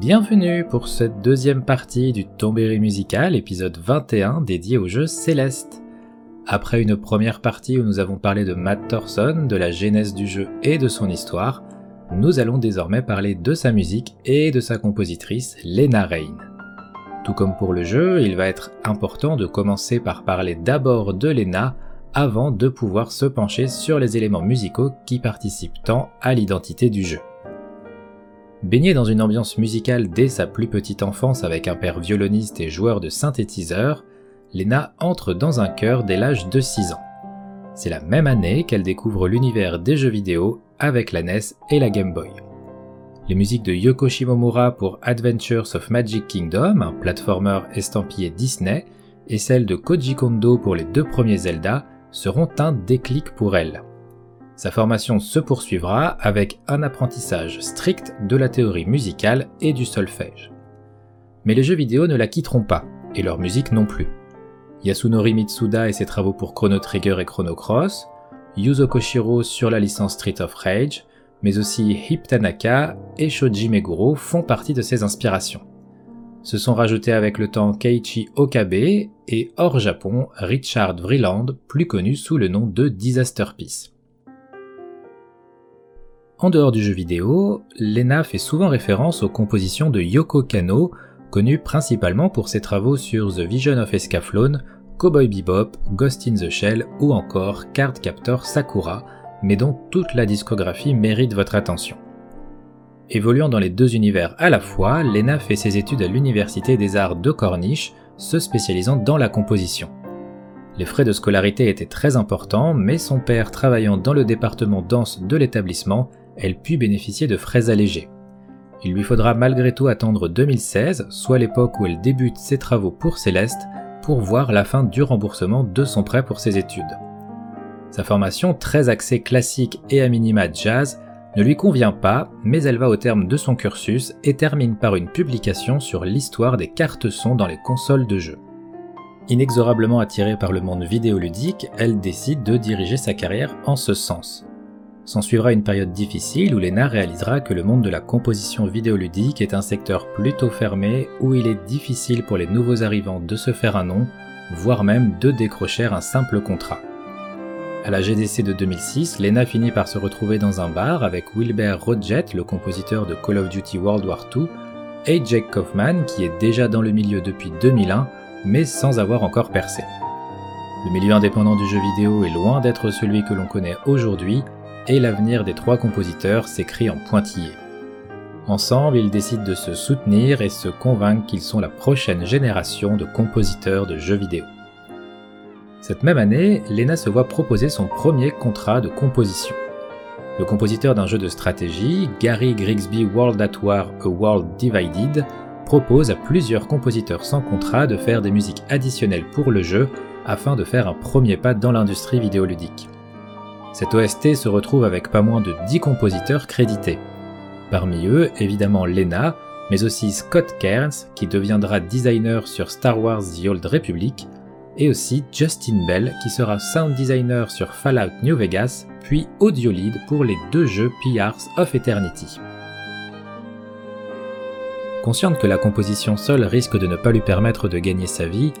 Bienvenue pour cette deuxième partie du Tombéry musical, épisode 21 dédié au jeu Céleste. Après une première partie où nous avons parlé de Matt Thorson, de la genèse du jeu et de son histoire, nous allons désormais parler de sa musique et de sa compositrice, Lena Rain. Tout comme pour le jeu, il va être important de commencer par parler d'abord de Lena avant de pouvoir se pencher sur les éléments musicaux qui participent tant à l'identité du jeu. Baignée dans une ambiance musicale dès sa plus petite enfance avec un père violoniste et joueur de synthétiseur, Lena entre dans un chœur dès l'âge de 6 ans. C'est la même année qu'elle découvre l'univers des jeux vidéo avec la NES et la Game Boy. Les musiques de Yoko Shimomura pour Adventures of Magic Kingdom, un platformer estampillé Disney, et celles de Koji Kondo pour les deux premiers Zelda seront un déclic pour elle. Sa formation se poursuivra avec un apprentissage strict de la théorie musicale et du solfège. Mais les jeux vidéo ne la quitteront pas, et leur musique non plus. Yasunori Mitsuda et ses travaux pour Chrono Trigger et Chrono Cross, Yuzo Koshiro sur la licence Street of Rage, mais aussi Hip Tanaka et Shoji Meguro font partie de ses inspirations. Se sont rajoutés avec le temps Keiichi Okabe et hors Japon Richard Vreeland, plus connu sous le nom de Disaster Peace. En dehors du jeu vidéo, Lena fait souvent référence aux compositions de Yoko Kano, connu principalement pour ses travaux sur The Vision of Escaflowne, Cowboy Bebop, Ghost in the Shell ou encore Card Captor Sakura, mais dont toute la discographie mérite votre attention. Évoluant dans les deux univers à la fois, Lena fait ses études à l'Université des Arts de Corniche, se spécialisant dans la composition. Les frais de scolarité étaient très importants, mais son père travaillant dans le département danse de l'établissement, elle put bénéficier de frais allégés. Il lui faudra malgré tout attendre 2016, soit l'époque où elle débute ses travaux pour Céleste, pour voir la fin du remboursement de son prêt pour ses études. Sa formation très axée classique et à minima jazz ne lui convient pas, mais elle va au terme de son cursus et termine par une publication sur l'histoire des cartes son dans les consoles de jeux. Inexorablement attirée par le monde vidéoludique, elle décide de diriger sa carrière en ce sens. S'ensuivra une période difficile où Lena réalisera que le monde de la composition vidéoludique est un secteur plutôt fermé où il est difficile pour les nouveaux arrivants de se faire un nom, voire même de décrocher un simple contrat. À la GDC de 2006, Lena finit par se retrouver dans un bar avec Wilbert Rodjet, le compositeur de Call of Duty World War II, et Jake Kaufman, qui est déjà dans le milieu depuis 2001, mais sans avoir encore percé. Le milieu indépendant du jeu vidéo est loin d'être celui que l'on connaît aujourd'hui, et l'avenir des trois compositeurs s'écrit en pointillé. Ensemble, ils décident de se soutenir et se convaincre qu'ils sont la prochaine génération de compositeurs de jeux vidéo. Cette même année, Lena se voit proposer son premier contrat de composition. Le compositeur d'un jeu de stratégie, Gary Grigsby World at War A World Divided, propose à plusieurs compositeurs sans contrat de faire des musiques additionnelles pour le jeu afin de faire un premier pas dans l'industrie vidéoludique. Cette OST se retrouve avec pas moins de 10 compositeurs crédités. Parmi eux, évidemment Lena, mais aussi Scott Cairns, qui deviendra designer sur Star Wars The Old Republic, et aussi Justin Bell, qui sera sound designer sur Fallout New Vegas, puis audio lead pour les deux jeux PRs of Eternity. Consciente que la composition seule risque de ne pas lui permettre de gagner sa vie,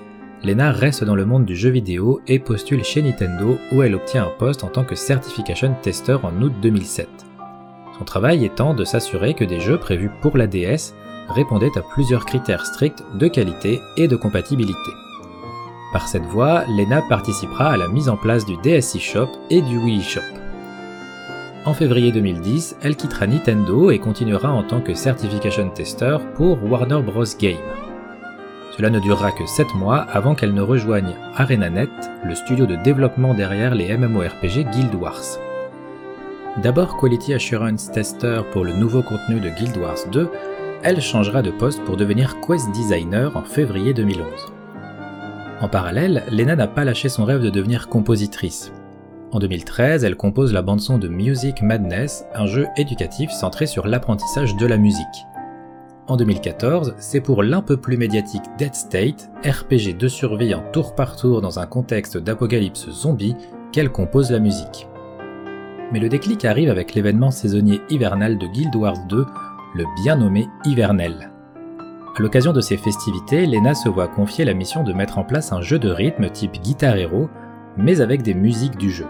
Lena reste dans le monde du jeu vidéo et postule chez Nintendo où elle obtient un poste en tant que Certification Tester en août 2007. Son travail étant de s'assurer que des jeux prévus pour la DS répondaient à plusieurs critères stricts de qualité et de compatibilité. Par cette voie, Lena participera à la mise en place du DSi Shop et du Wii Shop. En février 2010, elle quittera Nintendo et continuera en tant que Certification Tester pour Warner Bros. Game. Cela ne durera que 7 mois avant qu'elle ne rejoigne ArenaNet, le studio de développement derrière les MMORPG Guild Wars. D'abord Quality Assurance Tester pour le nouveau contenu de Guild Wars 2, elle changera de poste pour devenir Quest Designer en février 2011. En parallèle, Lena n'a pas lâché son rêve de devenir compositrice. En 2013, elle compose la bande-son de Music Madness, un jeu éducatif centré sur l'apprentissage de la musique. En 2014, c'est pour l'un peu plus médiatique Dead State, RPG de survie en tour par tour dans un contexte d'apocalypse zombie, qu'elle compose la musique. Mais le déclic arrive avec l'événement saisonnier hivernal de Guild Wars 2, le bien nommé Hivernel. À l'occasion de ces festivités, Lena se voit confier la mission de mettre en place un jeu de rythme type Guitar Hero, mais avec des musiques du jeu.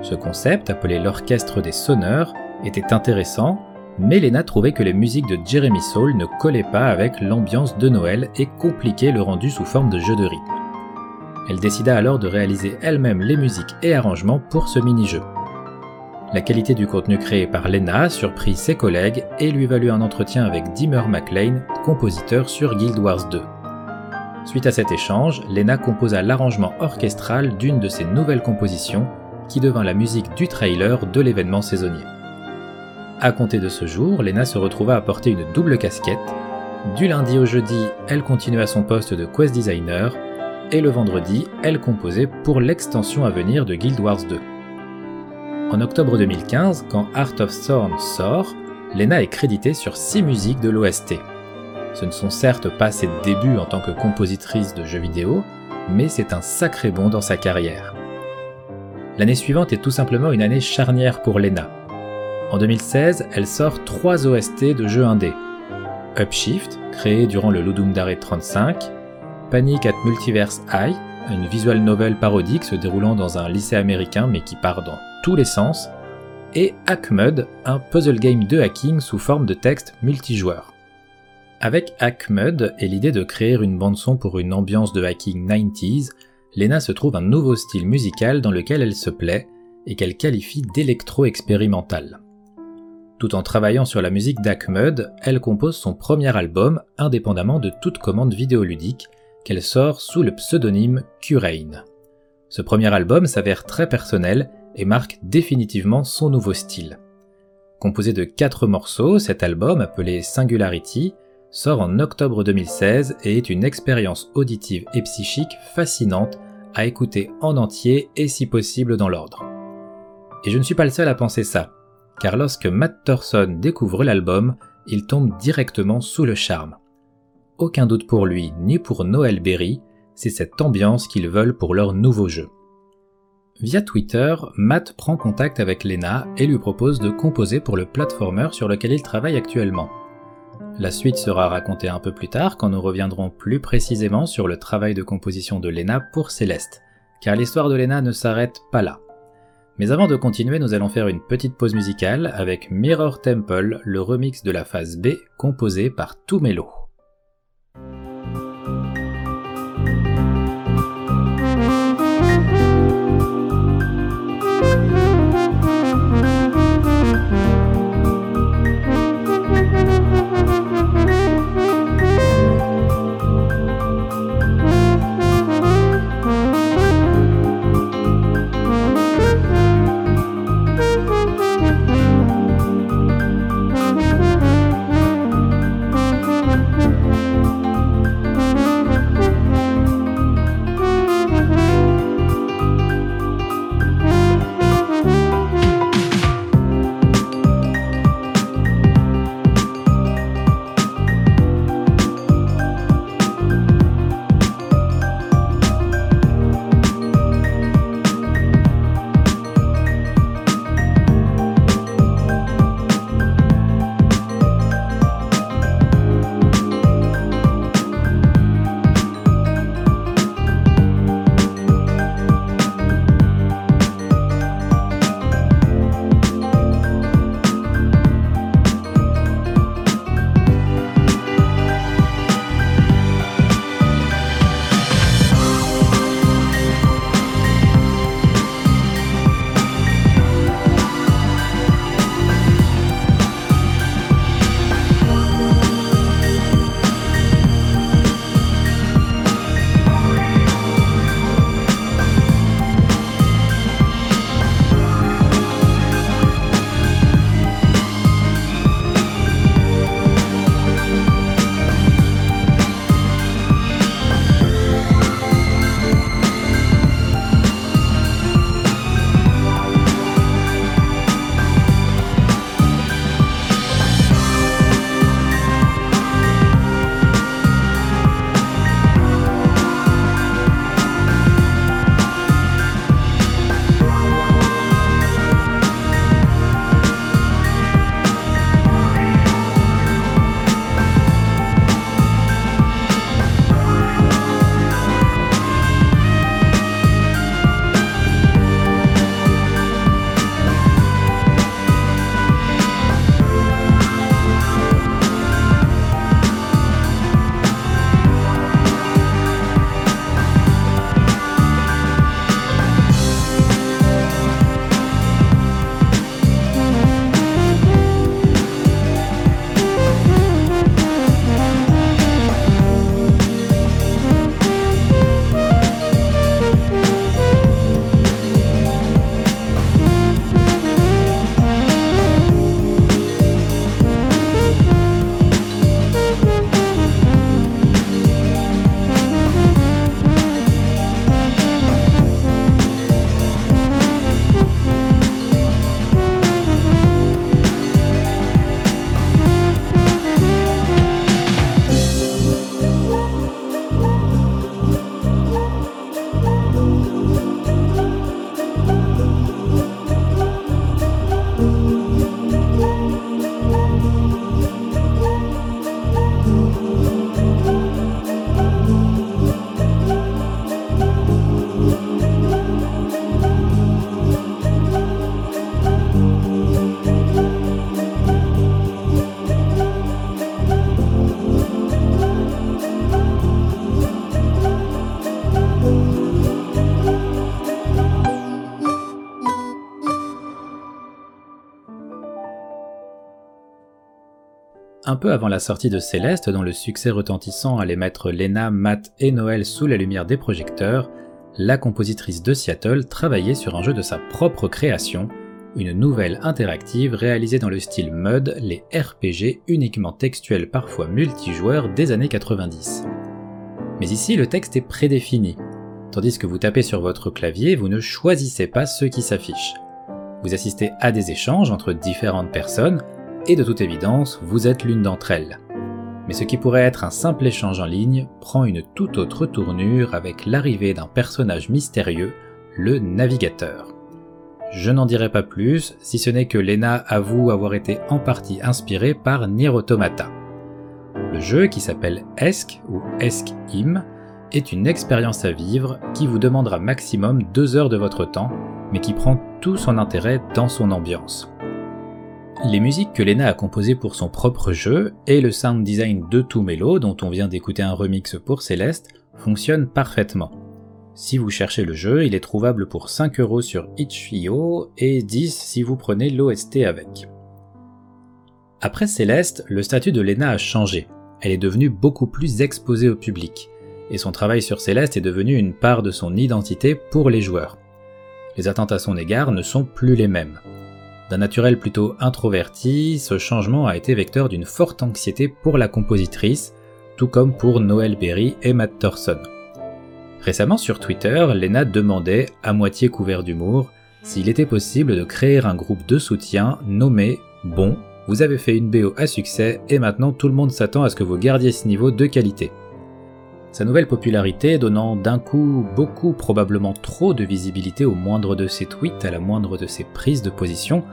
Ce concept, appelé l'orchestre des sonneurs, était intéressant, mais Lena trouvait que les musiques de Jeremy Soule ne collaient pas avec l'ambiance de Noël et compliquaient le rendu sous forme de jeu de rythme. Elle décida alors de réaliser elle-même les musiques et arrangements pour ce mini-jeu. La qualité du contenu créé par Lena surprit ses collègues et lui valut un entretien avec Dimmer McLean, compositeur sur Guild Wars 2. Suite à cet échange, Lena composa l'arrangement orchestral d'une de ses nouvelles compositions, qui devint la musique du trailer de l'événement saisonnier. À compter de ce jour, Lena se retrouva à porter une double casquette. Du lundi au jeudi, elle continua son poste de quest designer, et le vendredi, elle composait pour l'extension à venir de Guild Wars 2. En octobre 2015, quand Art of Thorn sort, Lena est créditée sur 6 musiques de l'OST. Ce ne sont certes pas ses débuts en tant que compositrice de jeux vidéo, mais c'est un sacré bond dans sa carrière. L'année suivante est tout simplement une année charnière pour Lena. En 2016, elle sort 3 OST de jeux indés. Upshift, créé durant le Ludum Dare 35, Panic at Multiverse High, une visual novel parodique se déroulant dans un lycée américain mais qui part dans tous les sens, et Hackmud, un puzzle game de hacking sous forme de texte multijoueur. Avec Hackmud et l'idée de créer une bande-son pour une ambiance de hacking 90s, Lena se trouve un nouveau style musical dans lequel elle se plaît et qu'elle qualifie d'électro-expérimental. Tout en travaillant sur la musique d'Hackmud, elle compose son premier album indépendamment de toute commande vidéoludique qu'elle sort sous le pseudonyme Curaine. Ce premier album s'avère très personnel et marque définitivement son nouveau style. Composé de 4 morceaux, cet album, appelé Singularity, sort en octobre 2016 et est une expérience auditive et psychique fascinante à écouter en entier et si possible dans l'ordre. Et je ne suis pas le seul à penser ça, car lorsque Matt Thorson découvre l'album, il tombe directement sous le charme. Aucun doute pour lui ni pour Noël Berry, c'est cette ambiance qu'ils veulent pour leur nouveau jeu. Via Twitter, Matt prend contact avec Lena et lui propose de composer pour le platformer sur lequel il travaille actuellement. La suite sera racontée un peu plus tard quand nous reviendrons plus précisément sur le travail de composition de Lena pour Céleste, car l'histoire de Lena ne s'arrête pas là. Mais avant de continuer, nous allons faire une petite pause musicale avec Mirror Temple, le remix de la phase B composé par Tumelo. Un peu avant la sortie de Céleste, dont le succès retentissant allait mettre Lena, Matt et Noël sous la lumière des projecteurs, la compositrice de Seattle travaillait sur un jeu de sa propre création, une nouvelle interactive réalisée dans le style MUD, les RPG uniquement textuels parfois multijoueurs des années 90. Mais ici, le texte est prédéfini, tandis que vous tapez sur votre clavier, vous ne choisissez pas ceux qui s'affichent. Vous assistez à des échanges entre différentes personnes, et de toute évidence, vous êtes l'une d'entre elles. Mais ce qui pourrait être un simple échange en ligne prend une toute autre tournure avec l'arrivée d'un personnage mystérieux, le navigateur. Je n'en dirai pas plus, si ce n'est que Lena avoue avoir été en partie inspirée par Nier Automata. Le jeu, qui s'appelle ESC ou ESC-IM, est une expérience à vivre qui vous demandera maximum 2 heures de votre temps, mais qui prend tout son intérêt dans son ambiance. Les musiques que Lena a composées pour son propre jeu et le sound design de Tumelo, dont on vient d'écouter un remix pour Céleste, fonctionnent parfaitement. Si vous cherchez le jeu, il est trouvable pour 5 euros sur itch.io et 10 si vous prenez l'OST avec. Après Céleste, le statut de Lena a changé. Elle est devenue beaucoup plus exposée au public, et son travail sur Céleste est devenu une part de son identité pour les joueurs. Les attentes à son égard ne sont plus les mêmes. D'un naturel plutôt introverti, ce changement a été vecteur d'une forte anxiété pour la compositrice, tout comme pour Noël Berry et Matt Thorson. Récemment sur Twitter, Lena demandait, à moitié couvert d'humour, s'il était possible de créer un groupe de soutien nommé Bon, vous avez fait une BO à succès et maintenant tout le monde s'attend à ce que vous gardiez ce niveau de qualité. Sa nouvelle popularité donnant d'un coup beaucoup, probablement trop de visibilité au moindre de ses tweets, à la moindre de ses prises de position,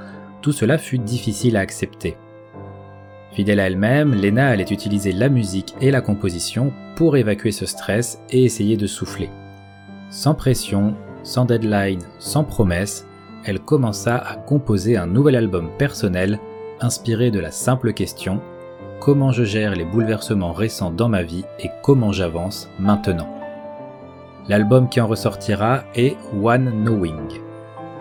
tout cela fut difficile à accepter. Fidèle à elle-même, Lena allait utiliser la musique et la composition pour évacuer ce stress et essayer de souffler. Sans pression, sans deadline, sans promesse, elle commença à composer un nouvel album personnel inspiré de la simple question comment je gère les bouleversements récents dans ma vie et comment j'avance maintenant. L'album qui en ressortira est One Knowing,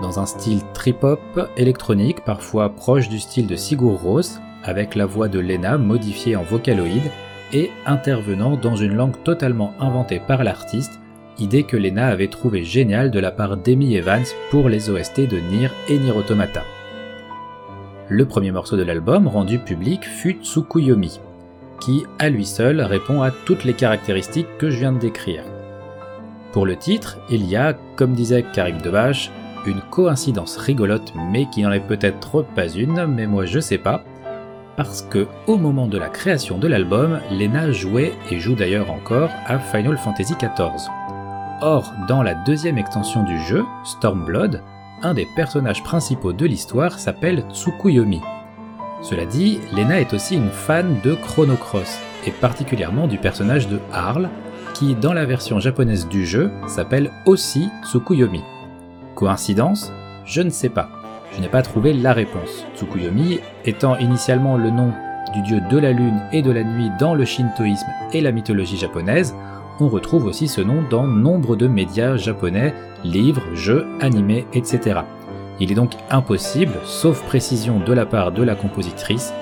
dans un style trip-hop électronique parfois proche du style de Sigur Rós, avec la voix de Lena modifiée en vocaloïde et intervenant dans une langue totalement inventée par l'artiste, idée que Lena avait trouvée géniale de la part d'Amy Evans pour les OST de Nier et Nier Automata. Le premier morceau de l'album rendu public fut Tsukuyomi, qui à lui seul répond à toutes les caractéristiques que je viens de décrire. Pour le titre, il y a, comme disait Karim Debache, une coïncidence rigolote mais qui n'en est peut-être pas une, mais moi je sais pas, parce que au moment de la création de l'album, Lena jouait et joue d'ailleurs encore à Final Fantasy XIV. Or, dans la deuxième extension du jeu, Stormblood, un des personnages principaux de l'histoire s'appelle Tsukuyomi. Cela dit, Lena est aussi une fan de Chrono Cross, et particulièrement du personnage de Harl, qui dans la version japonaise du jeu s'appelle aussi Tsukuyomi. Coïncidence? Je ne sais pas. Je n'ai pas trouvé la réponse. Tsukuyomi étant initialement le nom du dieu de la lune et de la nuit dans le shintoïsme et la mythologie japonaise, on retrouve aussi ce nom dans nombre de médias japonais, livres, jeux, animés, etc. Il est donc impossible, sauf précision de la part de la compositrice,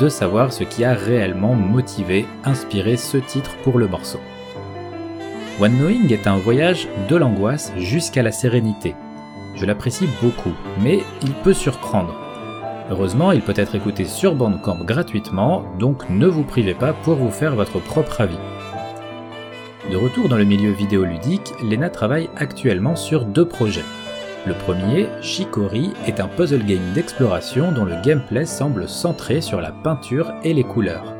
de savoir ce qui a réellement motivé, inspiré ce titre pour le morceau. One Knowing est un voyage de l'angoisse jusqu'à la sérénité. Je l'apprécie beaucoup, mais il peut surprendre. Heureusement, il peut être écouté sur Bandcamp gratuitement, donc ne vous privez pas pour vous faire votre propre avis. De retour dans le milieu vidéoludique, Lena travaille actuellement sur deux projets. Le premier, Shikori, est un puzzle game d'exploration dont le gameplay semble centré sur la peinture et les couleurs.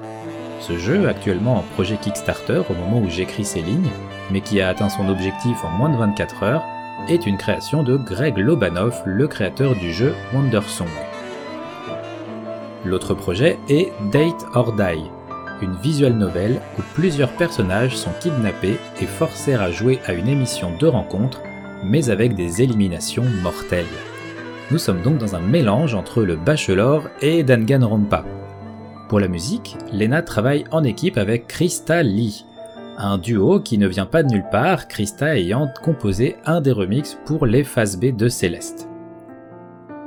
Ce jeu, actuellement en projet Kickstarter au moment où j'écris ces lignes, mais qui a atteint son objectif en moins de 24 heures, est une création de Greg Lobanov, le créateur du jeu Wondersong. L'autre projet est Date or Die, une visual novel où plusieurs personnages sont kidnappés et forcés à jouer à une émission de rencontre, mais avec des éliminations mortelles. Nous sommes donc dans un mélange entre le Bachelor et Danganronpa. Pour la musique, Lena travaille en équipe avec Krista Lee, un duo qui ne vient pas de nulle part, Krista ayant composé un des remixes pour les phases B de Céleste.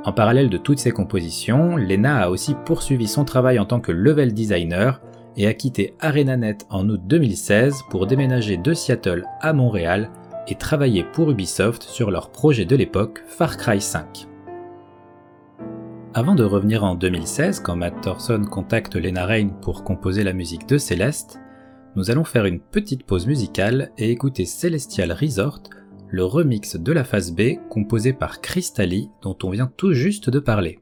En parallèle de toutes ces compositions, Lena a aussi poursuivi son travail en tant que level designer et a quitté ArenaNet en août 2016 pour déménager de Seattle à Montréal et travailler pour Ubisoft sur leur projet de l'époque Far Cry 5. Avant de revenir en 2016, quand Matt Thorson contacte Lena Rain pour composer la musique de Céleste, nous allons faire une petite pause musicale et écouter Celestial Resort, le remix de la phase B composé par Crystalli dont on vient tout juste de parler.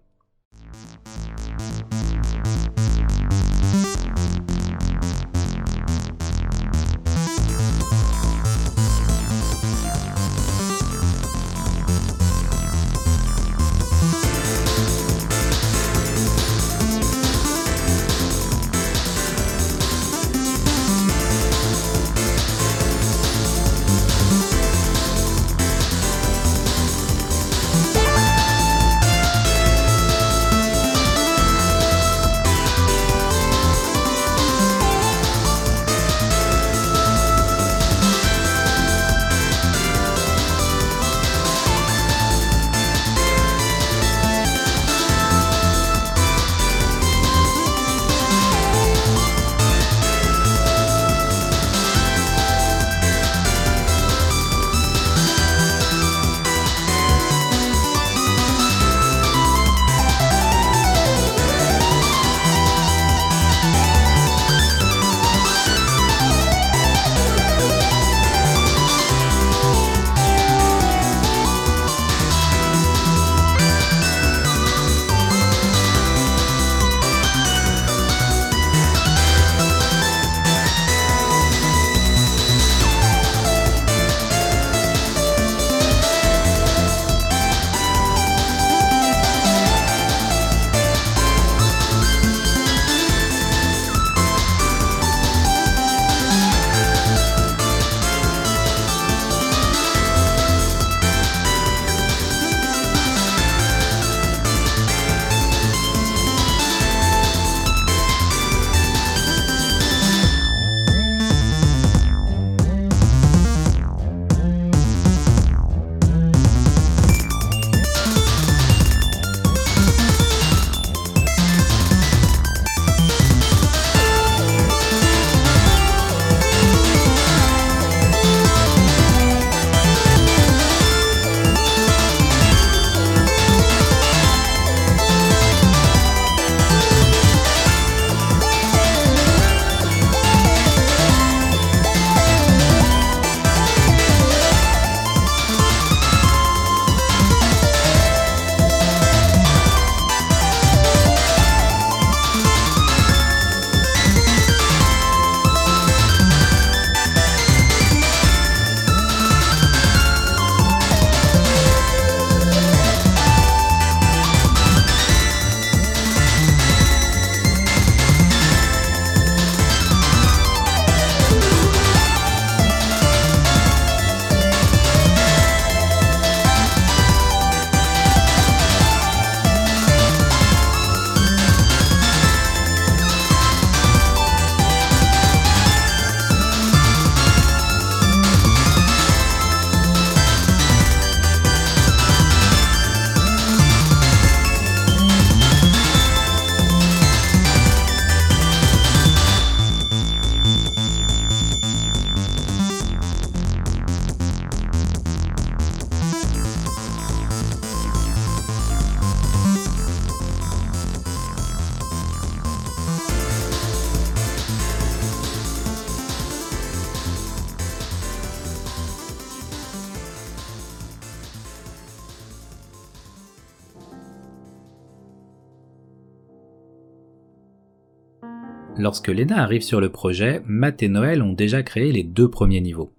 Lorsque Lena arrive sur le projet, Matt et Noël ont déjà créé les deux premiers niveaux.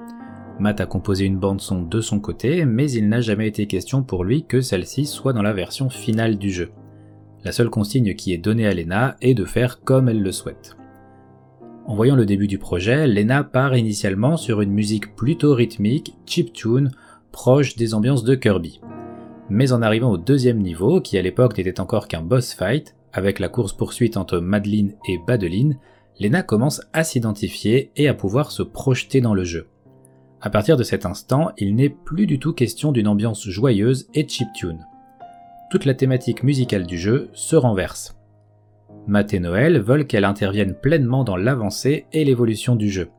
Matt a composé une bande-son de son côté, mais il n'a jamais été question pour lui que celle-ci soit dans la version finale du jeu. La seule consigne qui est donnée à Lena est de faire comme elle le souhaite. En voyant le début du projet, Lena part initialement sur une musique plutôt rythmique, chiptune, proche des ambiances de Kirby. Mais en arrivant au deuxième niveau, qui à l'époque n'était encore qu'un boss fight, avec la course-poursuite entre Madeline et Badeline, Lena commence à s'identifier et à pouvoir se projeter dans le jeu. À partir de cet instant, il n'est plus du tout question d'une ambiance joyeuse et chiptune. toute la thématique musicale du jeu se renverse. Matt et Noël veulent qu'elle intervienne pleinement dans l'avancée et l'évolution du jeu.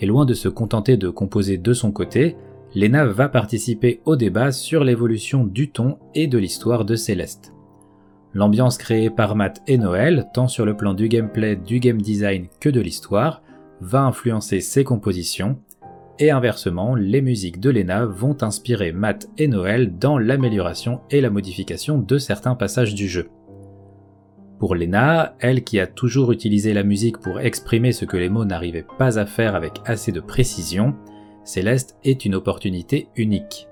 Et loin de se contenter de composer de son côté, Lena va participer au débat sur l'évolution du ton et de l'histoire de Céleste. L'ambiance créée par Matt et Noël, tant sur le plan du gameplay, du game design que de l'histoire, va influencer ses compositions, et inversement, les musiques de Lena vont inspirer Matt et Noël dans l'amélioration et la modification de certains passages du jeu. Pour Lena, elle qui a toujours utilisé la musique pour exprimer ce que les mots n'arrivaient pas à faire avec assez de précision, Céleste est une opportunité unique.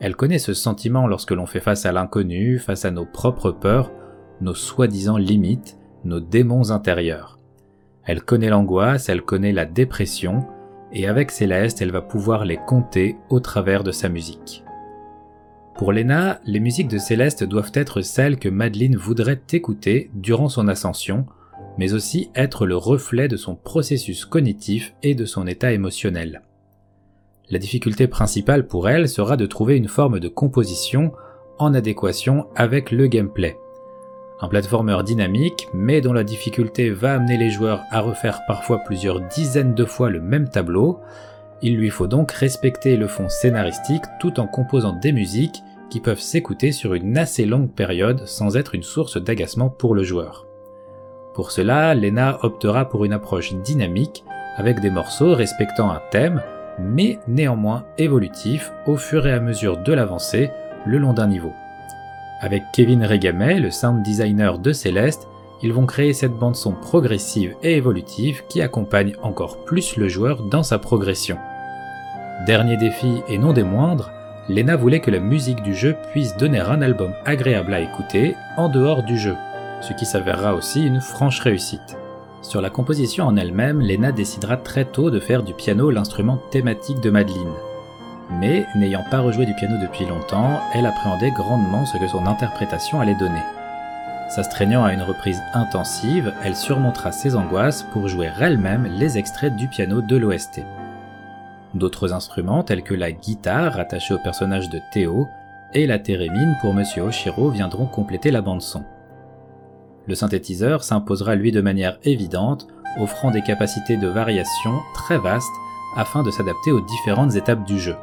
Elle connaît ce sentiment lorsque l'on fait face à l'inconnu, face à nos propres peurs, nos soi-disant limites, nos démons intérieurs. Elle connaît l'angoisse, elle connaît la dépression, et avec Céleste, elle va pouvoir les compter au travers de sa musique. Pour Lena, les musiques de Céleste doivent être celles que Madeleine voudrait écouter durant son ascension, mais aussi être le reflet de son processus cognitif et de son état émotionnel. La difficulté principale pour elle sera de trouver une forme de composition en adéquation avec le gameplay. Un platformer dynamique, mais dont la difficulté va amener les joueurs à refaire parfois plusieurs dizaines de fois le même tableau, il lui faut donc respecter le fond scénaristique tout en composant des musiques qui peuvent s'écouter sur une assez longue période sans être une source d'agacement pour le joueur. Pour cela, Lena optera pour une approche dynamique avec des morceaux respectant un thème, mais néanmoins évolutif au fur et à mesure de l'avancée le long d'un niveau. Avec Kevin Regamet, le sound designer de Céleste, ils vont créer cette bande son progressive et évolutive qui accompagne encore plus le joueur dans sa progression. Dernier défi et non des moindres, Lena voulait que la musique du jeu puisse donner un album agréable à écouter en dehors du jeu, ce qui s'avérera aussi une franche réussite. Sur la composition en elle-même, Lena décidera très tôt de faire du piano l'instrument thématique de Madeleine. Mais, n'ayant pas rejoué du piano depuis longtemps, elle appréhendait grandement ce que son interprétation allait donner. S'astreignant à une reprise intensive, elle surmontera ses angoisses pour jouer elle-même les extraits du piano de l'OST. D'autres instruments tels que la guitare attachée au personnage de Théo et la thérémine pour Monsieur Oshiro viendront compléter la bande son. Le synthétiseur s'imposera lui de manière évidente, offrant des capacités de variation très vastes afin de s'adapter aux différentes étapes du jeu.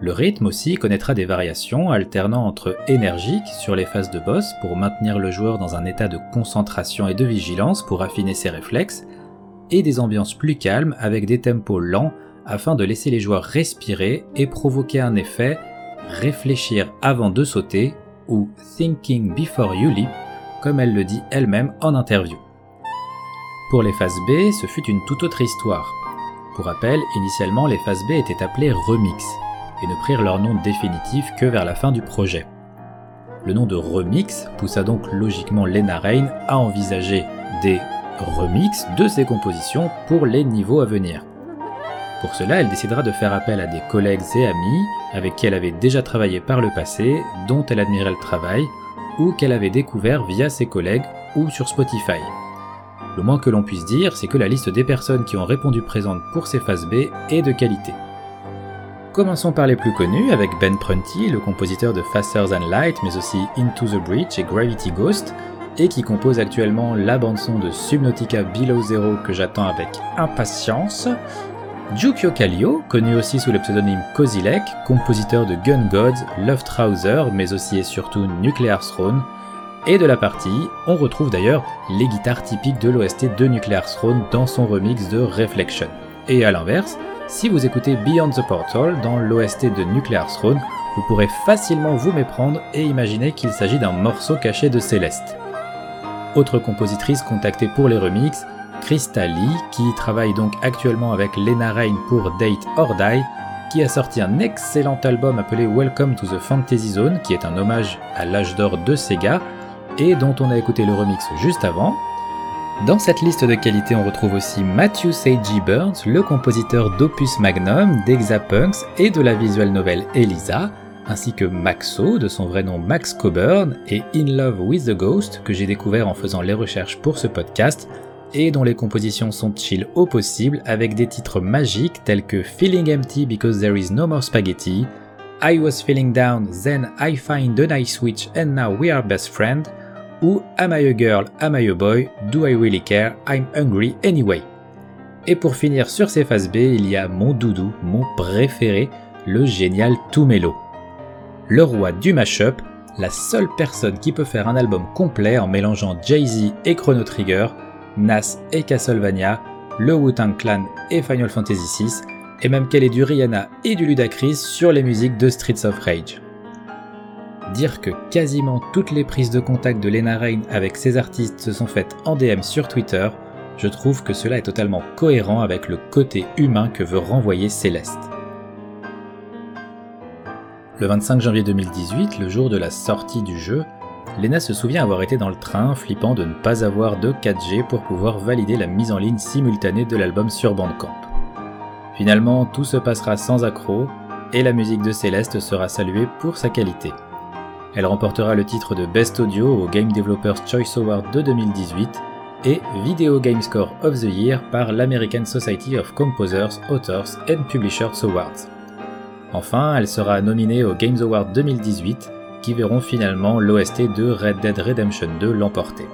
Le rythme aussi connaîtra des variations alternant entre énergique sur les phases de boss pour maintenir le joueur dans un état de concentration et de vigilance pour affiner ses réflexes, et des ambiances plus calmes avec des tempos lents afin de laisser les joueurs respirer et provoquer un effet réfléchir avant de sauter ou thinking before you leap, comme elle le dit elle-même en interview. Pour les phases B, ce fut une toute autre histoire. Pour rappel, initialement les phases B étaient appelées remix et ne prirent leur nom définitif que vers la fin du projet. Le nom de remix poussa donc logiquement Lena Rain à envisager des remix de ses compositions pour les niveaux à venir. Pour cela, elle décidera de faire appel à des collègues et amis avec qui elle avait déjà travaillé par le passé, dont elle admirait le travail, ou qu'elle avait découvert via ses collègues ou sur Spotify. Le moins que l'on puisse dire, c'est que la liste des personnes qui ont répondu présentes pour ces phases B est de qualité. Commençons par les plus connus avec Ben Prunty, le compositeur de Faster Than Light, mais aussi Into the Breach et Gravity Ghost, et qui compose actuellement la bande-son de Subnautica Below Zero que j'attends avec impatience, Jukyo Kallio, connu aussi sous le pseudonyme Kozilek, compositeur de Gun Gods, Love Trouser, mais aussi et surtout Nuclear Throne. Et de la partie, on retrouve d'ailleurs les guitares typiques de l'OST de Nuclear Throne dans son remix de Reflection. Et à l'inverse, si vous écoutez Beyond the Portal dans l'OST de Nuclear Throne, vous pourrez facilement vous méprendre et imaginer qu'il s'agit d'un morceau caché de Céleste. Autre compositrice contactée pour les remixes, Krista Lee, qui travaille donc actuellement avec Lena Rain pour Date or Die, qui a sorti un excellent album appelé Welcome to the Fantasy Zone, qui est un hommage à l'âge d'or de Sega, et dont on a écouté le remix juste avant. Dans cette liste de qualité, on retrouve aussi Matthew Seiji Burns, le compositeur d'Opus Magnum, d'Exapunks et de la visual novel Elisa, ainsi que Maxo, de son vrai nom Max Coburn, et In Love with the Ghost, que j'ai découvert en faisant les recherches pour ce podcast, et dont les compositions sont chill au possible avec des titres magiques tels que Feeling Empty Because There Is No More Spaghetti, I was feeling down, then I find a nice switch and now we are best friends, ou Am I a girl, am I a boy, do I really care, I'm hungry anyway. Et pour finir sur ces phases B, il y a mon doudou, mon préféré, le génial Tumelo. Le roi du mashup, la seule personne qui peut faire un album complet en mélangeant Jay-Z et Chrono Trigger, Nas et Castlevania, le Wu-Tang Clan et Final Fantasy VI, et même qu'elle est du Rihanna et du Ludacris sur les musiques de Streets of Rage. Dire que quasiment toutes les prises de contact de Lena Rain avec ces artistes se sont faites en DM sur Twitter, je trouve que cela est totalement cohérent avec le côté humain que veut renvoyer Céleste. Le 25 janvier 2018, le jour de la sortie du jeu, Lena se souvient avoir été dans le train, flippant de ne pas avoir de 4G pour pouvoir valider la mise en ligne simultanée de l'album sur Bandcamp. Finalement, tout se passera sans accroc, et la musique de Céleste sera saluée pour sa qualité. Elle remportera le titre de Best Audio au Game Developers Choice Award de 2018 et Video Game Score of the Year par l'American Society of Composers, Authors and Publishers Awards. Enfin, elle sera nominée aux Games Awards 2018 qui verront finalement l'OST de Red Dead Redemption 2 l'emporter.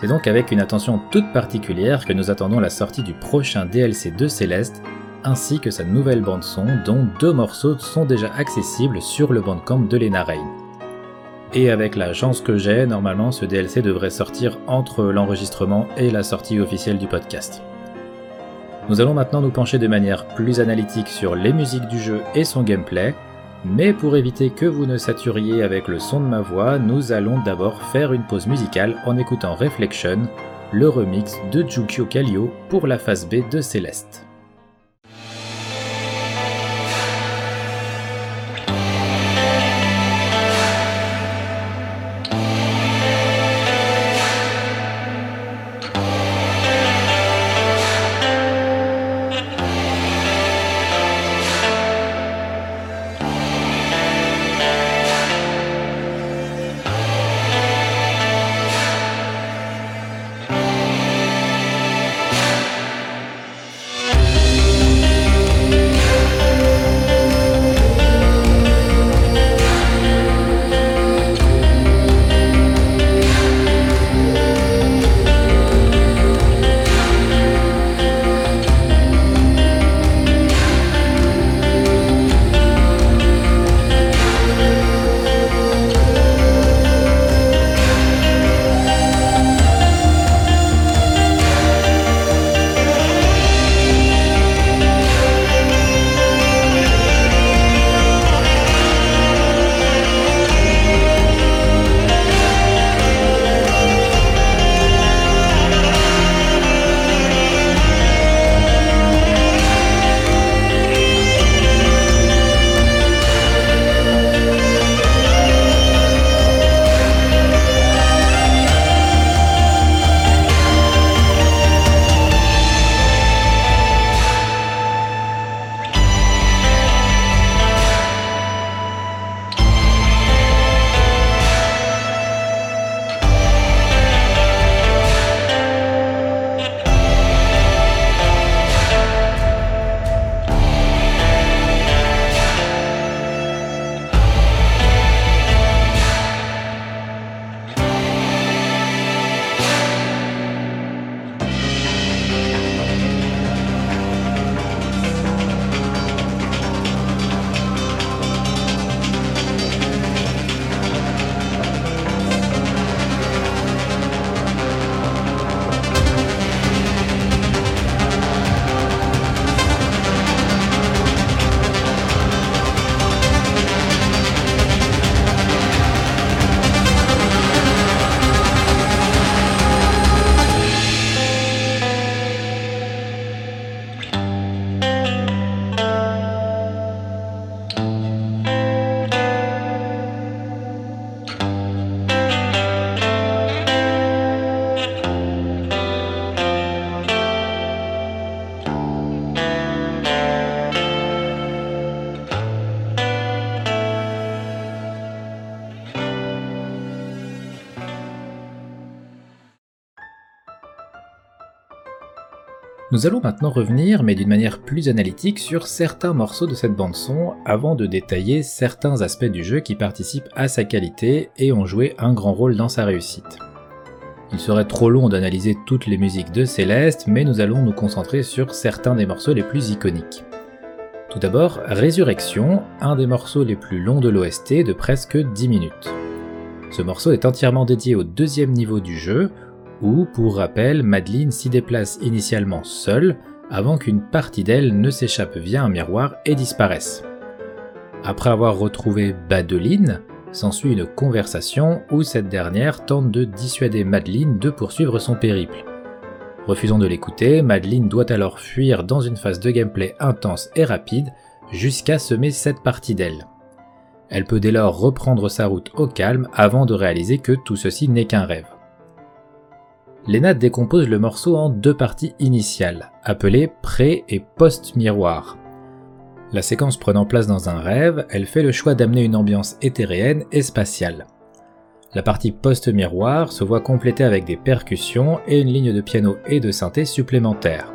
C'est donc avec une attention toute particulière que nous attendons la sortie du prochain DLC de Céleste, ainsi que sa nouvelle bande son dont deux morceaux sont déjà accessibles sur le bandcamp de Lena Rain. Et avec la chance que j'ai, normalement ce DLC devrait sortir entre l'enregistrement et la sortie officielle du podcast. Nous allons maintenant nous pencher de manière plus analytique sur les musiques du jeu et son gameplay, mais pour éviter que vous ne saturiez avec le son de ma voix, nous allons d'abord faire une pause musicale en écoutant Reflection, le remix de Jukio Kallio pour la phase B de Céleste. Nous allons maintenant revenir, mais d'une manière plus analytique, sur certains morceaux de cette bande-son avant de détailler certains aspects du jeu qui participent à sa qualité et ont joué un grand rôle dans sa réussite. Il serait trop long d'analyser toutes les musiques de Céleste, mais nous allons nous concentrer sur certains des morceaux les plus iconiques. Tout d'abord, Résurrection, un des morceaux les plus longs de l'OST de presque 10 minutes. Ce morceau est entièrement dédié au deuxième niveau du jeu, où, pour rappel, Madeline s'y déplace initialement seule, avant qu'une partie d'elle ne s'échappe via un miroir et disparaisse. Après avoir retrouvé Badeline, s'ensuit une conversation où cette dernière tente de dissuader Madeline de poursuivre son périple. Refusant de l'écouter, Madeline doit alors fuir dans une phase de gameplay intense et rapide jusqu'à semer cette partie d'elle. Elle peut dès lors reprendre sa route au calme avant de réaliser que tout ceci n'est qu'un rêve. Lena décompose le morceau en deux parties initiales, appelées pré- et post-miroir. La séquence prenant place dans un rêve, elle fait le choix d'amener une ambiance éthéréenne et spatiale. La partie post-miroir se voit complétée avec des percussions et une ligne de piano et de synthé supplémentaire.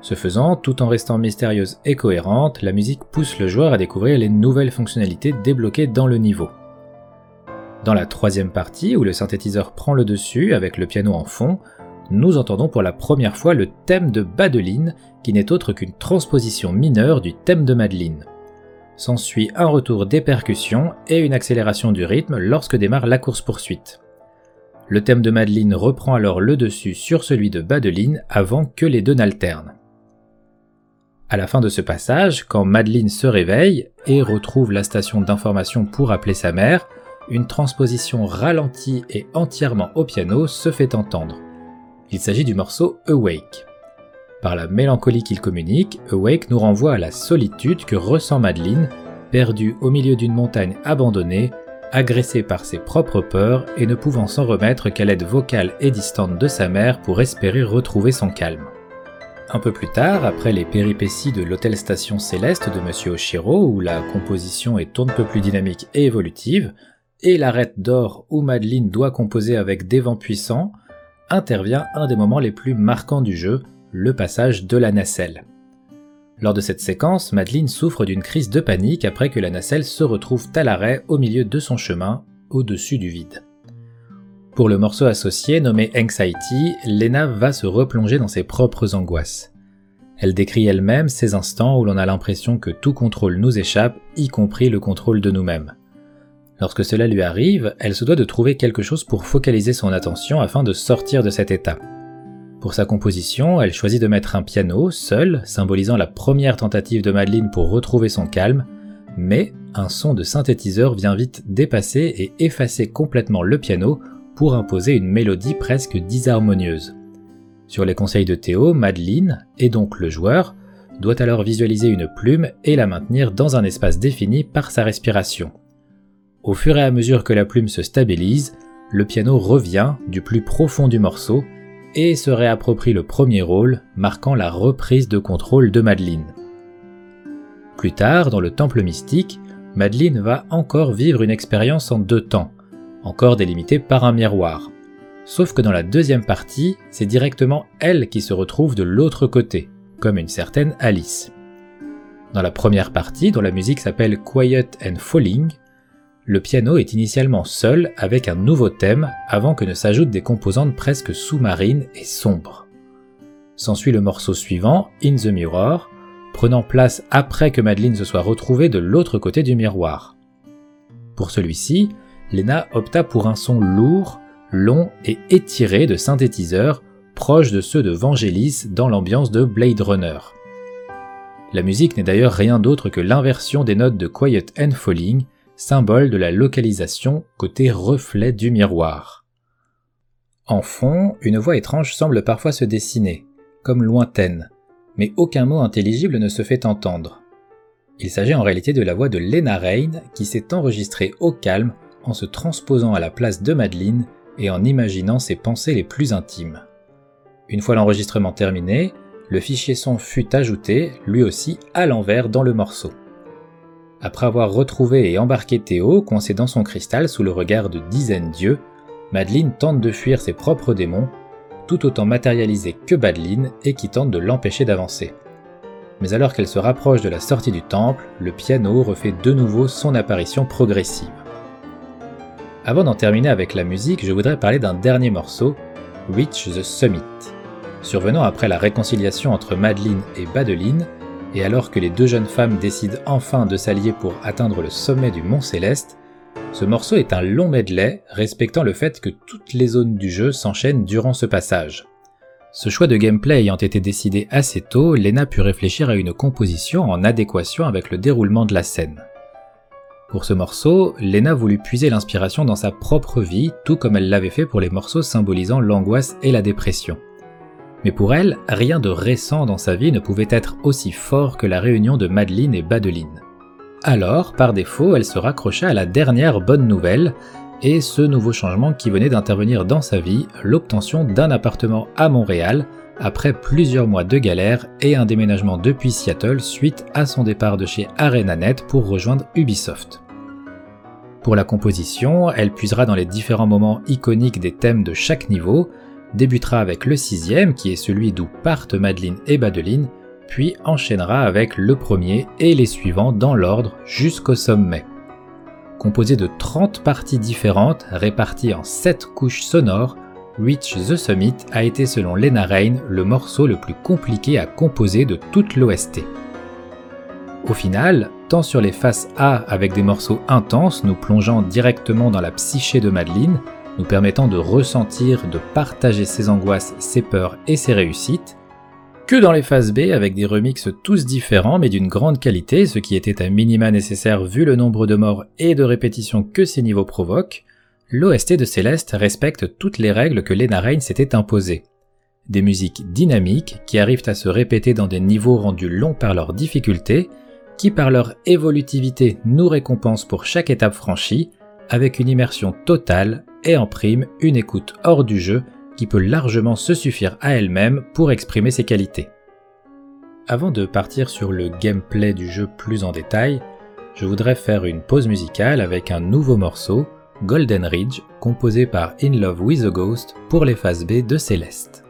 Ce faisant, tout en restant mystérieuse et cohérente, la musique pousse le joueur à découvrir les nouvelles fonctionnalités débloquées dans le niveau. Dans la troisième partie, où le synthétiseur prend le dessus avec le piano en fond, nous entendons pour la première fois le thème de Badeline, qui n'est autre qu'une transposition mineure du thème de Madeleine. S'ensuit un retour des percussions et une accélération du rythme lorsque démarre la course-poursuite. Le thème de Madeleine reprend alors le dessus sur celui de Badeline avant que les deux n'alternent. À la fin de ce passage, quand Madeleine se réveille et retrouve la station d'information pour appeler sa mère, une transposition ralentie et entièrement au piano se fait entendre. Il s'agit du morceau Awake. Par la mélancolie qu'il communique, Awake nous renvoie à la solitude que ressent Madeline, perdue au milieu d'une montagne abandonnée, agressée par ses propres peurs et ne pouvant s'en remettre qu'à l'aide vocale et distante de sa mère pour espérer retrouver son calme. Un peu plus tard, après les péripéties de l'hôtel station céleste de Monsieur Oshiro, où la composition est un peu plus dynamique et évolutive, et l'arête d'or où Madeline doit composer avec des vents puissants, intervient un des moments les plus marquants du jeu, le passage de la nacelle. Lors de cette séquence, Madeline souffre d'une crise de panique après que la nacelle se retrouve à l'arrêt au milieu de son chemin, au-dessus du vide. Pour le morceau associé nommé Anxiety, Lena va se replonger dans ses propres angoisses. Elle décrit elle-même ces instants où l'on a l'impression que tout contrôle nous échappe, y compris le contrôle de nous-mêmes. Lorsque cela lui arrive, elle se doit de trouver quelque chose pour focaliser son attention afin de sortir de cet état. Pour sa composition, elle choisit de mettre un piano, seul, symbolisant la première tentative de Madeleine pour retrouver son calme, mais un son de synthétiseur vient vite dépasser et effacer complètement le piano pour imposer une mélodie presque disharmonieuse. Sur les conseils de Théo, Madeleine, et donc le joueur, doit alors visualiser une plume et la maintenir dans un espace défini par sa respiration. Au fur et à mesure que la plume se stabilise, le piano revient du plus profond du morceau et se réapproprie le premier rôle, marquant la reprise de contrôle de Madeline. Plus tard, dans le temple mystique, Madeline va encore vivre une expérience en deux temps, encore délimitée par un miroir. Sauf que dans la deuxième partie, c'est directement elle qui se retrouve de l'autre côté, comme une certaine Alice. Dans la première partie, dont la musique s'appelle Quiet and Falling, le piano est initialement seul avec un nouveau thème avant que ne s'ajoutent des composantes presque sous-marines et sombres. S'ensuit le morceau suivant, In the Mirror, prenant place après que Madeleine se soit retrouvée de l'autre côté du miroir. Pour celui-ci, Lena opta pour un son lourd, long et étiré de synthétiseurs, proche de ceux de Vangelis dans l'ambiance de Blade Runner. La musique n'est d'ailleurs rien d'autre que l'inversion des notes de Quiet and Falling, symbole de la localisation côté reflet du miroir. En fond, une voix étrange semble parfois se dessiner, comme lointaine, mais aucun mot intelligible ne se fait entendre. Il s'agit en réalité de la voix de Lena Rain qui s'est enregistrée au calme en se transposant à la place de Madeleine et en imaginant ses pensées les plus intimes. Une fois l'enregistrement terminé, le fichier son fut ajouté, lui aussi à l'envers dans le morceau. Après avoir retrouvé et embarqué Théo, coincé dans son cristal sous le regard de dizaines d'yeux, Madeleine tente de fuir ses propres démons, tout autant matérialisée que Badeline et qui tente de l'empêcher d'avancer. Mais alors qu'elle se rapproche de la sortie du temple, le piano refait de nouveau son apparition progressive. Avant d'en terminer avec la musique, je voudrais parler d'un dernier morceau, Reach the Summit. Survenant après la réconciliation entre Madeline et Badeline, et alors que les deux jeunes femmes décident enfin de s'allier pour atteindre le sommet du Mont Céleste, ce morceau est un long medley respectant le fait que toutes les zones du jeu s'enchaînent durant ce passage. Ce choix de gameplay ayant été décidé assez tôt, Lena put réfléchir à une composition en adéquation avec le déroulement de la scène. Pour ce morceau, Lena voulut puiser l'inspiration dans sa propre vie, tout comme elle l'avait fait pour les morceaux symbolisant l'angoisse et la dépression. Mais pour elle, rien de récent dans sa vie ne pouvait être aussi fort que la réunion de Madeline et Badeline. Alors, par défaut, elle se raccrocha à la dernière bonne nouvelle, et ce nouveau changement qui venait d'intervenir dans sa vie, l'obtention d'un appartement à Montréal, après plusieurs mois de galère et un déménagement depuis Seattle suite à son départ de chez ArenaNet pour rejoindre Ubisoft. Pour la composition, elle puisera dans les différents moments iconiques des thèmes de chaque niveau, débutera avec le sixième qui est celui d'où partent Madeleine et Badeline, puis enchaînera avec le premier et les suivants dans l'ordre jusqu'au sommet. Composé de 30 parties différentes réparties en 7 couches sonores, Reach the Summit a été selon Lena Rain le morceau le plus compliqué à composer de toute l'OST. Au final, tant sur les faces A avec des morceaux intenses nous plongeant directement dans la psyché de Madeleine, nous permettant de ressentir, de partager ses angoisses, ses peurs et ses réussites, que dans les phases B avec des remixes tous différents mais d'une grande qualité, ce qui était un minima nécessaire vu le nombre de morts et de répétitions que ces niveaux provoquent, l'OST de Céleste respecte toutes les règles que Lena Rain s'était imposées. Des musiques dynamiques qui arrivent à se répéter dans des niveaux rendus longs par leur difficulté, qui par leur évolutivité nous récompensent pour chaque étape franchie, avec une immersion totale et en prime une écoute hors du jeu qui peut largement se suffire à elle-même pour exprimer ses qualités. Avant de partir sur le gameplay du jeu plus en détail, je voudrais faire une pause musicale avec un nouveau morceau, Golden Ridge, composé par In Love with a Ghost pour les phases B de Céleste.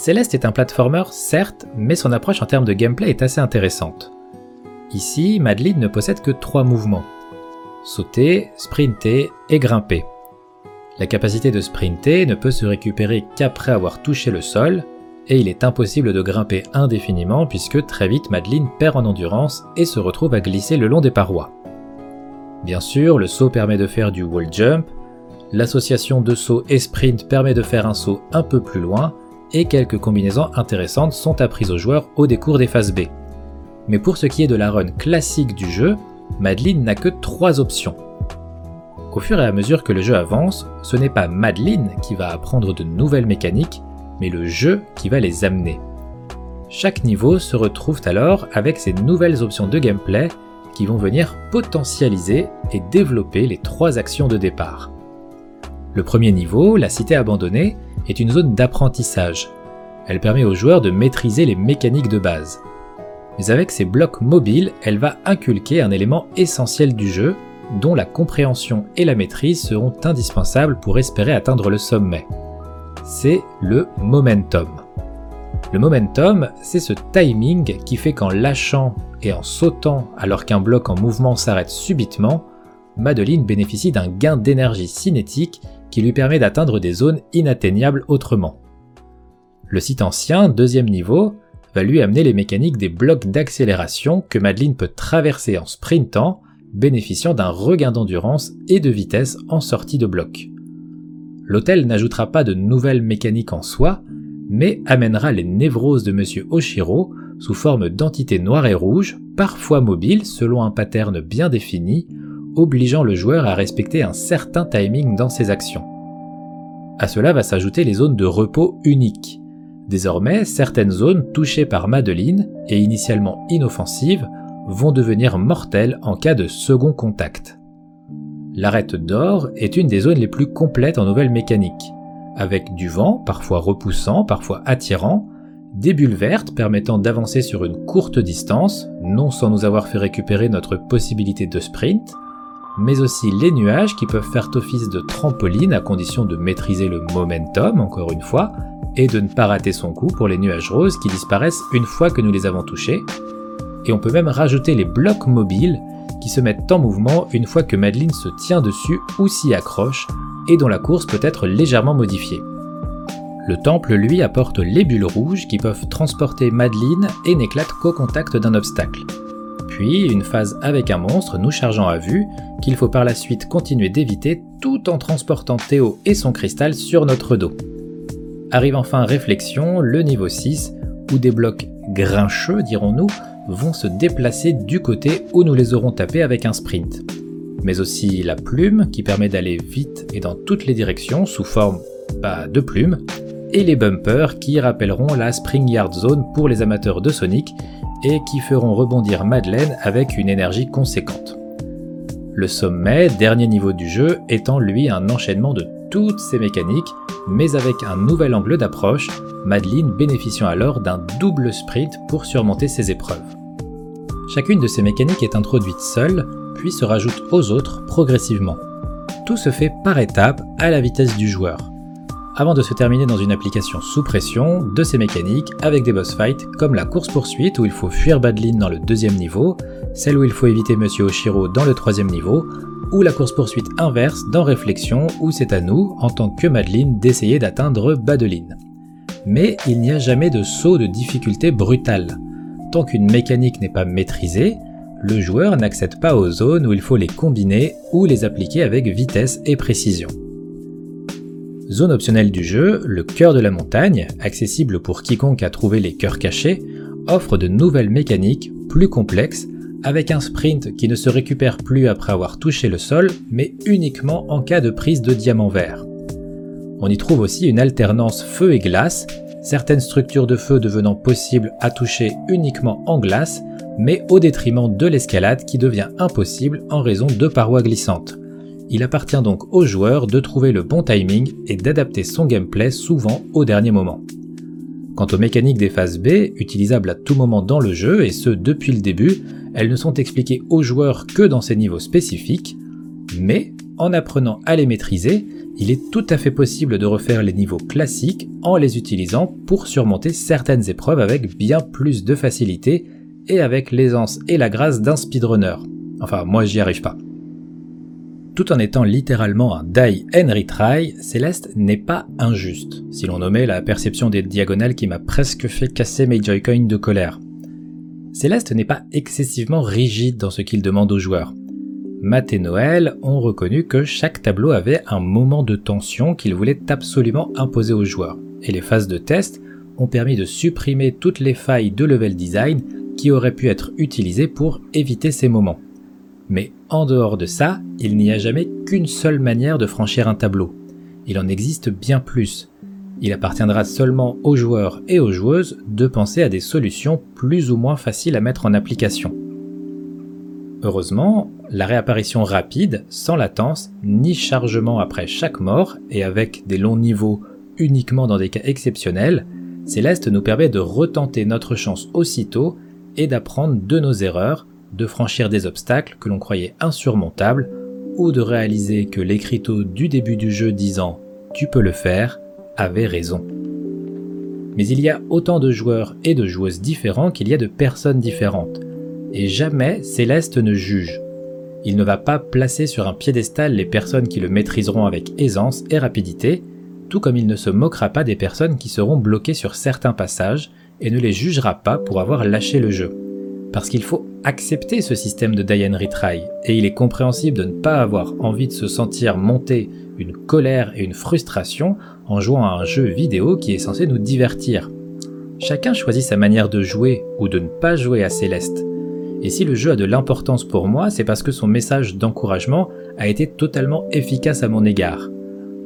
Céleste est un platformer, certes, mais son approche en termes de gameplay est assez intéressante. Ici, Madeline ne possède que trois mouvements. Sauter, sprinter et grimper. La capacité de sprinter ne peut se récupérer qu'après avoir touché le sol, et il est impossible de grimper indéfiniment puisque très vite Madeline perd en endurance et se retrouve à glisser le long des parois. Bien sûr, le saut permet de faire du wall jump, l'association de saut et sprint permet de faire un saut un peu plus loin, et quelques combinaisons intéressantes sont apprises aux joueurs au décours des phases B. Mais pour ce qui est de la run classique du jeu, Madeline n'a que trois options. Au fur et à mesure que le jeu avance, ce n'est pas Madeline qui va apprendre de nouvelles mécaniques, mais le jeu qui va les amener. Chaque niveau se retrouve alors avec ces nouvelles options de gameplay qui vont venir potentialiser et développer les trois actions de départ. Le premier niveau, la cité abandonnée, est une zone d'apprentissage. Elle permet aux joueurs de maîtriser les mécaniques de base. Mais avec ses blocs mobiles, elle va inculquer un élément essentiel du jeu, dont la compréhension et la maîtrise seront indispensables pour espérer atteindre le sommet. C'est le momentum. Le momentum, c'est ce timing qui fait qu'en lâchant et en sautant alors qu'un bloc en mouvement s'arrête subitement, Madeline bénéficie d'un gain d'énergie cinétique qui lui permet d'atteindre des zones inatteignables autrement. Le site ancien, deuxième niveau, va lui amener les mécaniques des blocs d'accélération que Madeline peut traverser en sprintant, bénéficiant d'un regain d'endurance et de vitesse en sortie de bloc. L'hôtel n'ajoutera pas de nouvelles mécaniques en soi, mais amènera les névroses de Monsieur Oshiro sous forme d'entités noires et rouges, parfois mobiles selon un pattern bien défini, obligeant le joueur à respecter un certain timing dans ses actions. À cela va s'ajouter les zones de repos uniques. Désormais, certaines zones touchées par Madeline, et initialement inoffensives, vont devenir mortelles en cas de second contact. L'arête d'or est une des zones les plus complètes en nouvelles mécaniques avec du vent, parfois repoussant, parfois attirant, des bulles vertes permettant d'avancer sur une courte distance, non sans nous avoir fait récupérer notre possibilité de sprint, mais aussi les nuages qui peuvent faire office de trampoline à condition de maîtriser le momentum, encore une fois, et de ne pas rater son coup pour les nuages roses qui disparaissent une fois que nous les avons touchés. Et on peut même rajouter les blocs mobiles qui se mettent en mouvement une fois que Madeline se tient dessus ou s'y accroche, et dont la course peut être légèrement modifiée. Le temple, lui, apporte les bulles rouges qui peuvent transporter Madeline et n'éclatent qu'au contact d'un obstacle. Puis, une phase avec un monstre nous chargeant à vue, qu'il faut par la suite continuer d'éviter tout en transportant Théo et son cristal sur notre dos. Arrive enfin Réflexion, le niveau 6, où des blocs grincheux, dirons-nous, vont se déplacer du côté où nous les aurons tapés avec un sprint mais aussi la plume qui permet d'aller vite et dans toutes les directions sous forme de plume, et les bumpers qui rappelleront la Spring Yard Zone pour les amateurs de Sonic et qui feront rebondir Madeleine avec une énergie conséquente. Le sommet, dernier niveau du jeu, étant lui un enchaînement de toutes ces mécaniques, mais avec un nouvel angle d'approche, Madeleine bénéficiant alors d'un double sprint pour surmonter ses épreuves. Chacune de ces mécaniques est introduite seule, puis se rajoutent aux autres progressivement. Tout se fait par étapes à la vitesse du joueur, avant de se terminer dans une application sous pression de ces mécaniques avec des boss fights comme la course-poursuite où il faut fuir Badlin dans le deuxième niveau, celle où il faut éviter Monsieur Oshiro dans le troisième niveau, ou la course-poursuite inverse dans Réflexion où c'est à nous, en tant que Madeline, d'essayer d'atteindre Badeline. Mais il n'y a jamais de saut de difficulté brutale. Tant qu'une mécanique n'est pas maîtrisée, le joueur n'accède pas aux zones où il faut les combiner ou les appliquer avec vitesse et précision. Zone optionnelle du jeu, le cœur de la montagne, accessible pour quiconque a trouvé les cœurs cachés, offre de nouvelles mécaniques plus complexes avec un sprint qui ne se récupère plus après avoir touché le sol, mais uniquement en cas de prise de diamant vert. On y trouve aussi une alternance feu et glace, certaines structures de feu devenant possibles à toucher uniquement en glace mais au détriment de l'escalade qui devient impossible en raison de parois glissantes. Il appartient donc au joueur de trouver le bon timing et d'adapter son gameplay souvent au dernier moment. Quant aux mécaniques des phases B, utilisables à tout moment dans le jeu, et ce depuis le début, elles ne sont expliquées aux joueurs que dans ces niveaux spécifiques, mais en apprenant à les maîtriser, il est tout à fait possible de refaire les niveaux classiques en les utilisant pour surmonter certaines épreuves avec bien plus de facilité et avec l'aisance et la grâce d'un speedrunner. Enfin, moi j'y arrive pas. Tout en étant littéralement un die and retry, Céleste n'est pas injuste, si l'on nommait la perception des diagonales qui m'a presque fait casser mes Joy-Con de colère. Céleste n'est pas excessivement rigide dans ce qu'il demande aux joueurs. Matt et Noël ont reconnu que chaque tableau avait un moment de tension qu'ils voulaient absolument imposer aux joueurs, et les phases de test ont permis de supprimer toutes les failles de level design qui auraient pu être utilisées pour éviter ces moments. Mais en dehors de ça, il n'y a jamais qu'une seule manière de franchir un tableau. Il en existe bien plus. Il appartiendra seulement aux joueurs et aux joueuses de penser à des solutions plus ou moins faciles à mettre en application. Heureusement, la réapparition rapide, sans latence, ni chargement après chaque mort, et avec des longs niveaux uniquement dans des cas exceptionnels, Céleste nous permet de retenter notre chance aussitôt et d'apprendre de nos erreurs, de franchir des obstacles que l'on croyait insurmontables, ou de réaliser que l'écriteau du début du jeu disant Tu peux le faire avait raison. Mais il y a autant de joueurs et de joueuses différents qu'il y a de personnes différentes et jamais Céleste ne juge. Il ne va pas placer sur un piédestal les personnes qui le maîtriseront avec aisance et rapidité, tout comme il ne se moquera pas des personnes qui seront bloquées sur certains passages et ne les jugera pas pour avoir lâché le jeu. Parce qu'il faut accepter ce système de Diane Retry, et il est compréhensible de ne pas avoir envie de se sentir monter une colère et une frustration en jouant à un jeu vidéo qui est censé nous divertir. Chacun choisit sa manière de jouer ou de ne pas jouer à Céleste, et si le jeu a de l'importance pour moi, c'est parce que son message d'encouragement a été totalement efficace à mon égard.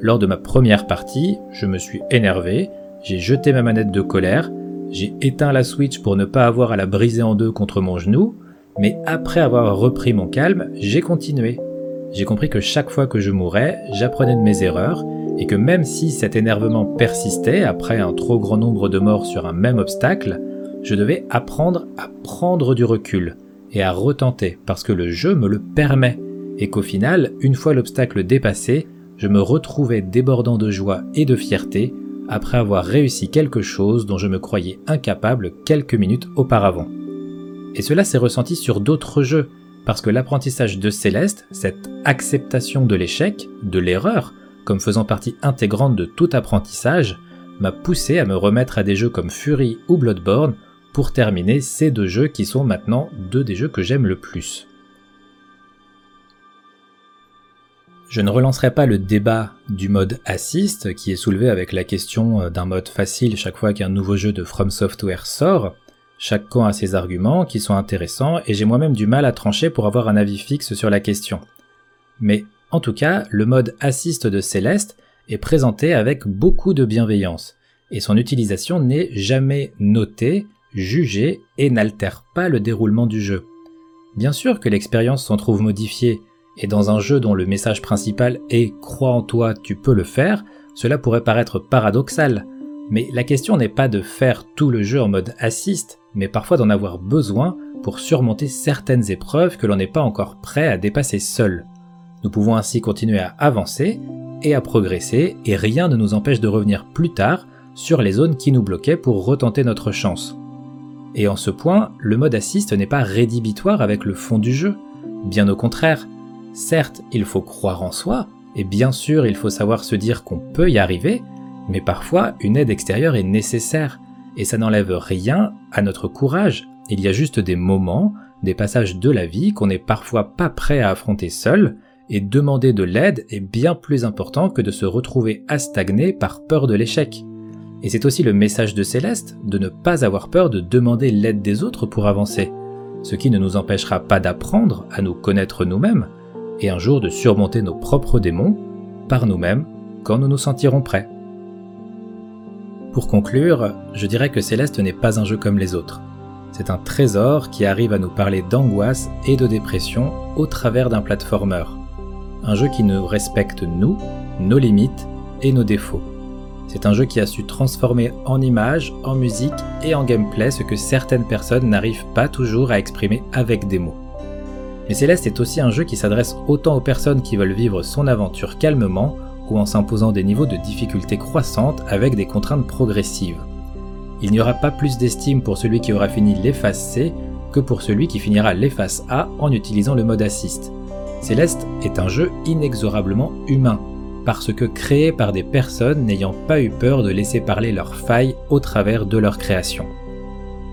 Lors de ma première partie, je me suis énervé, j'ai jeté ma manette de colère, j'ai éteint la Switch pour ne pas avoir à la briser en deux contre mon genou, mais après avoir repris mon calme, j'ai continué. J'ai compris que chaque fois que je mourais, j'apprenais de mes erreurs, et que même si cet énervement persistait après un trop grand nombre de morts sur un même obstacle, je devais apprendre à prendre du recul, et à retenter parce que le jeu me le permet, et qu'au final, une fois l'obstacle dépassé, je me retrouvais débordant de joie et de fierté après avoir réussi quelque chose dont je me croyais incapable quelques minutes auparavant. Et cela s'est ressenti sur d'autres jeux, parce que l'apprentissage de Céleste, cette acceptation de l'échec, de l'erreur, comme faisant partie intégrante de tout apprentissage, m'a poussé à me remettre à des jeux comme Fury ou Bloodborne pour terminer ces deux jeux qui sont maintenant deux des jeux que j'aime le plus. Je ne relancerai pas le débat du mode assist qui est soulevé avec la question d'un mode facile chaque fois qu'un nouveau jeu de From Software sort. Chaque camp a ses arguments qui sont intéressants et j'ai moi-même du mal à trancher pour avoir un avis fixe sur la question. Mais en tout cas, le mode assist de Céleste est présenté avec beaucoup de bienveillance et son utilisation n'est jamais notée juger et n'altère pas le déroulement du jeu. Bien sûr que l'expérience s'en trouve modifiée, et dans un jeu dont le message principal est Crois en toi, tu peux le faire, cela pourrait paraître paradoxal. Mais la question n'est pas de faire tout le jeu en mode assist, mais parfois d'en avoir besoin pour surmonter certaines épreuves que l'on n'est pas encore prêt à dépasser seul. Nous pouvons ainsi continuer à avancer et à progresser, et rien ne nous empêche de revenir plus tard sur les zones qui nous bloquaient pour retenter notre chance. Et en ce point, le mode assist n'est pas rédhibitoire avec le fond du jeu. Bien au contraire. Certes, il faut croire en soi, et bien sûr, il faut savoir se dire qu'on peut y arriver, mais parfois, une aide extérieure est nécessaire, et ça n'enlève rien à notre courage. Il y a juste des moments, des passages de la vie qu'on n'est parfois pas prêt à affronter seul, et demander de l'aide est bien plus important que de se retrouver à stagner par peur de l'échec. Et c'est aussi le message de Céleste de ne pas avoir peur de demander l'aide des autres pour avancer, ce qui ne nous empêchera pas d'apprendre à nous connaître nous-mêmes, et un jour de surmonter nos propres démons par nous-mêmes quand nous nous sentirons prêts. Pour conclure, je dirais que Céleste n'est pas un jeu comme les autres. C'est un trésor qui arrive à nous parler d'angoisse et de dépression au travers d'un platformer. Un jeu qui nous respecte nous, nos limites et nos défauts. C'est un jeu qui a su transformer en images, en musique et en gameplay ce que certaines personnes n'arrivent pas toujours à exprimer avec des mots. Mais Céleste est aussi un jeu qui s'adresse autant aux personnes qui veulent vivre son aventure calmement ou en s'imposant des niveaux de difficulté croissantes avec des contraintes progressives. Il n'y aura pas plus d'estime pour celui qui aura fini l'efface C que pour celui qui finira l'efface A en utilisant le mode assist. Céleste est un jeu inexorablement humain, parce que créé par des personnes n'ayant pas eu peur de laisser parler leurs failles au travers de leur création.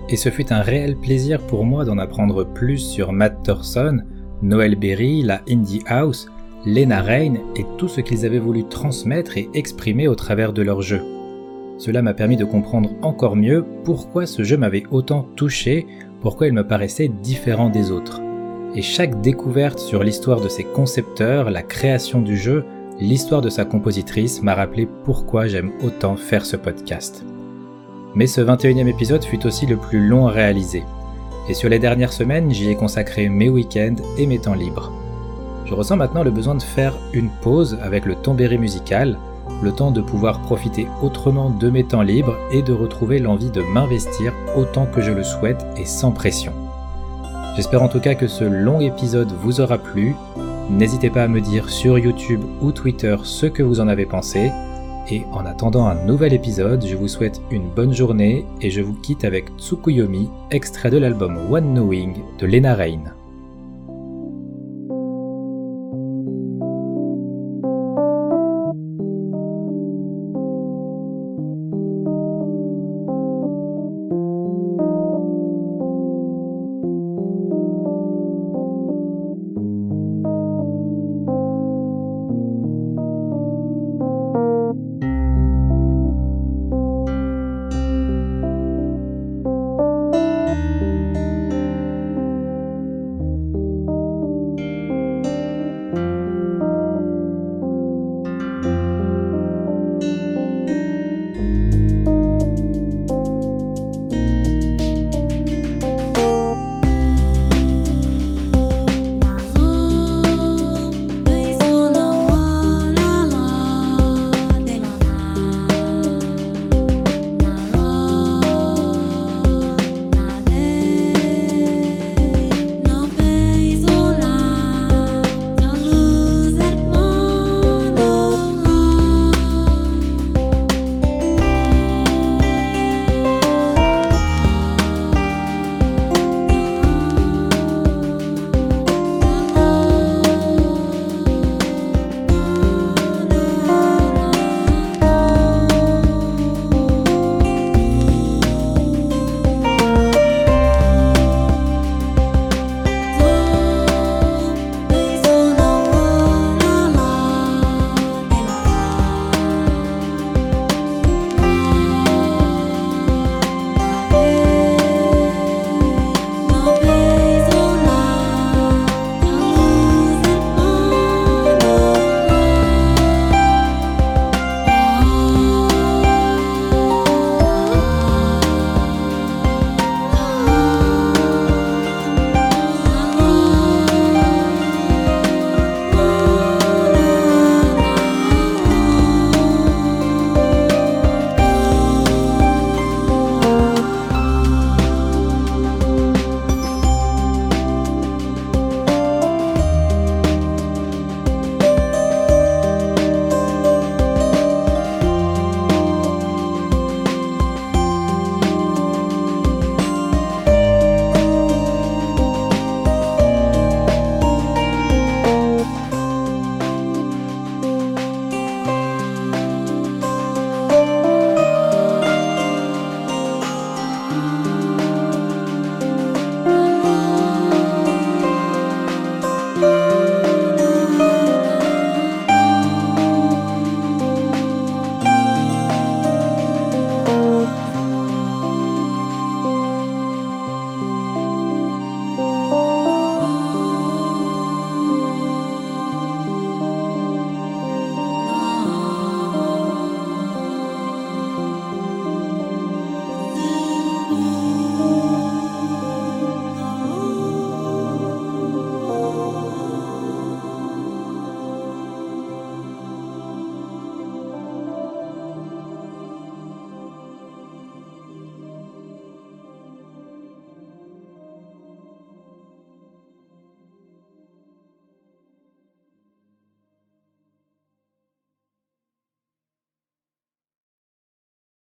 Et ce fut un réel plaisir pour moi d'en apprendre plus sur Matt Thorson, Noel Berry, la Indie House, Lena Rain et tout ce qu'ils avaient voulu transmettre et exprimer au travers de leur jeu. Cela m'a permis de comprendre encore mieux pourquoi ce jeu m'avait autant touché, pourquoi il me paraissait différent des autres. Et chaque découverte sur l'histoire de ses concepteurs, la création du jeu, l'histoire de sa compositrice m'a rappelé pourquoi j'aime autant faire ce podcast. Mais ce 21e épisode fut aussi le plus long à réaliser. Et sur les dernières semaines, j'y ai consacré mes week-ends et mes temps libres. Je ressens maintenant le besoin de faire une pause avec le tombéry musical, le temps de pouvoir profiter autrement de mes temps libres et de retrouver l'envie de m'investir autant que je le souhaite et sans pression. J'espère en tout cas que ce long épisode vous aura plu. N'hésitez pas à me dire sur YouTube ou Twitter ce que vous en avez pensé. Et en attendant un nouvel épisode, je vous souhaite une bonne journée et je vous quitte avec Tsukuyomi, extrait de l'album One Knowing de Lena Rain.